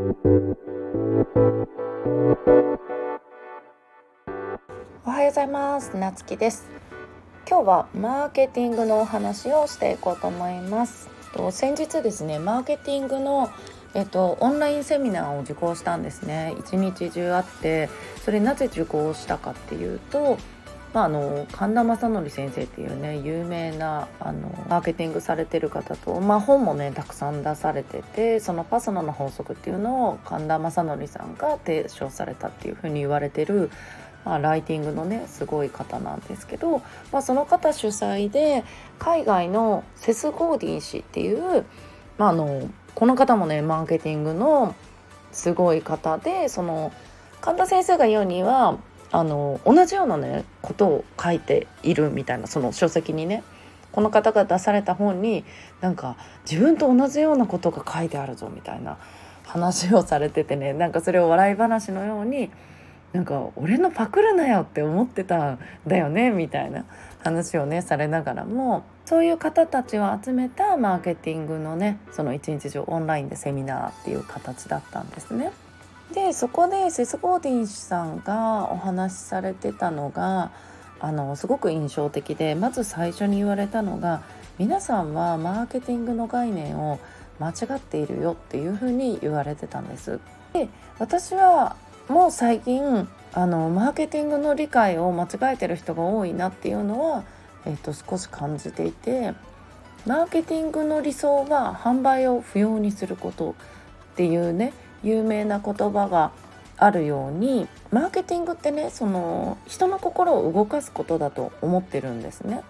おはようございます。なつきです。今日はマーケティングのお話をしていこうと思います。と先日ですねマーケティングのえっと、オンラインセミナーを受講したんですね。一日中あってそれなぜ受講したかっていうとまあ、あの神田正則先生っていうね有名なあのマーケティングされてる方と、まあ、本もねたくさん出されててそのパソナの法則っていうのを神田正則さんが提唱されたっていうふうに言われてる、まあ、ライティングのねすごい方なんですけど、まあ、その方主催で海外のセス・ゴーディン氏っていう、まあ、あのこの方もねマーケティングのすごい方でその神田先生が言うにはあの同じようなねことを書いているみたいなその書籍にねこの方が出された本になんか自分と同じようなことが書いてあるぞみたいな話をされててねなんかそれを笑い話のようになんか俺のパクるなよって思ってたんだよねみたいな話をねされながらもそういう方たちを集めたマーケティングのねその一日中オンラインでセミナーっていう形だったんですね。でそこでセス・ゴーディン氏さんがお話しされてたのがあのすごく印象的でまず最初に言われたのが皆さんはマーケティングの概念を間違っているよっていうふうに言われてたんです。で私はもう最近あのマーケティングの理解を間違えてる人が多いなっていうのは、えっと、少し感じていてマーケティングの理想は販売を不要にすることっていうね有名な言葉があるようにマーケティングってねその人の心を動かすことだと思ってるんですね。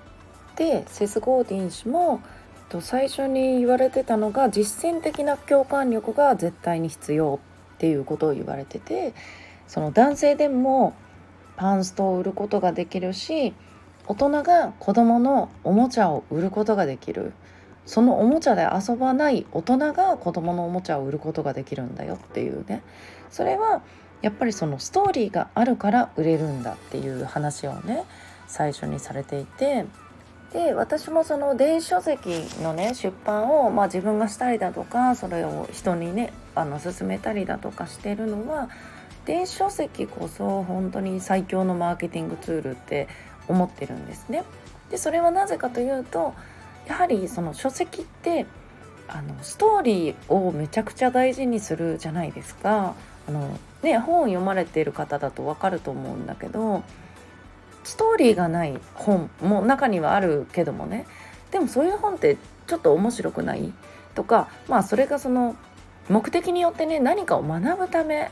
でセス・ゴーディン氏も最初に言われてたのが実践的な共感力が絶対に必要っていうことを言われててその男性でもパンストを売ることができるし大人が子供のおもちゃを売ることができるそのおもちゃで遊ばない大人が子供のおもちゃを売ることができるんだよっていうねそれはやっぱりそのストーリーがあるから売れるんだっていう話をね最初にされていてで私もその電子書籍のね出版を、まあ、自分がしたりだとかそれを人にねあの勧めたりだとかしてるのは電子書籍こそ本当に最強のマーケティングツールって思ってるんですね。でそれはなぜかというとやはりその書籍ってあのストーリーをめちゃくちゃ大事にするじゃないですか。あのね、本を読まれている方だと分かると思うんだけどストーリーがない本も中にはあるけどもねでもそういう本ってちょっと面白くない？とかまあそれがその目的によってね何かを学ぶため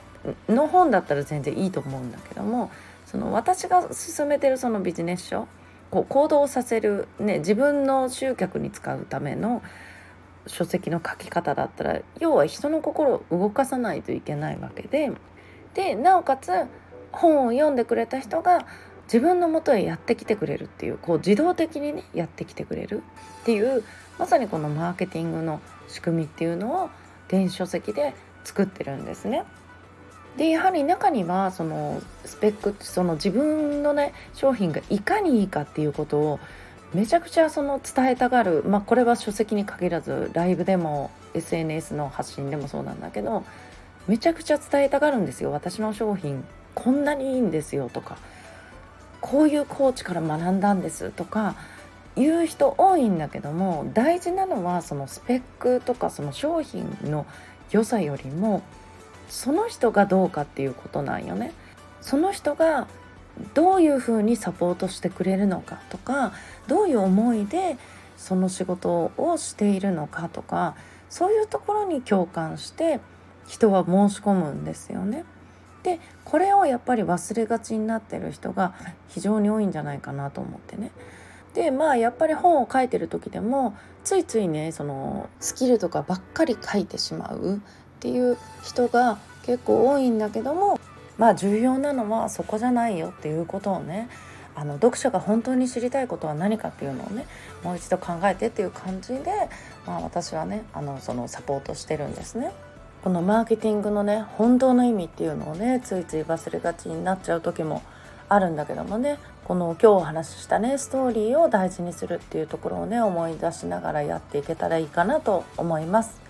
の本だったら全然いいと思うんだけどもその私が勧めてるそのビジネス書こう行動させる、ね、自分の集客に使うための書籍の書き方だったら要は人の心を動かさないといけないわけででなおかつ本を読んでくれた人が自分のもとへやってきてくれるっていうこう自動的にねやってきてくれるっていうまさにこのマーケティングの仕組みっていうのを電子書籍で作ってるんですね。でやはり中にはそのスペックその自分のね商品がいかにいいかっていうことをめちゃくちゃその伝えたがる、まあ、これは書籍に限らずライブでも SNS の発信でもそうなんだけどめちゃくちゃ伝えたがるんですよ。私の商品こんなにいいんですよとかこういうコーチから学んだんですとか言う人多いんだけども大事なのはそのスペックとかその商品の良さよりもその人がどうかっていうことなんよね。その人がどういうふうにサポートしてくれるのかとかどういう思いでその仕事をしているのかとかそういうところに共感して人は申し込むんですよね。でこれをやっぱり忘れがちになってる人が非常に多いんじゃないかなと思ってね。でまあやっぱり本を書いてる時でもついついねそのスキルとかばっかり書いてしまうっていう人が結構多いんだけどもまあ重要なのはそこじゃないよっていうことをねあの読者が本当に知りたいことは何かっていうのをねもう一度考えてっていう感じで、まあ、私はねあのそのサポートしてるんですね。このマーケティングのね本当の意味っていうのをねついつい忘れがちになっちゃう時もあるんだけどもねこの今日お話ししたねストーリーを大事にするっていうところをね思い出しながらやっていけたらいいかなと思います。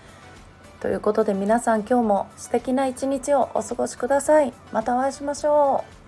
ということで皆さん今日も素敵な一日をお過ごしください。またお会いしましょう。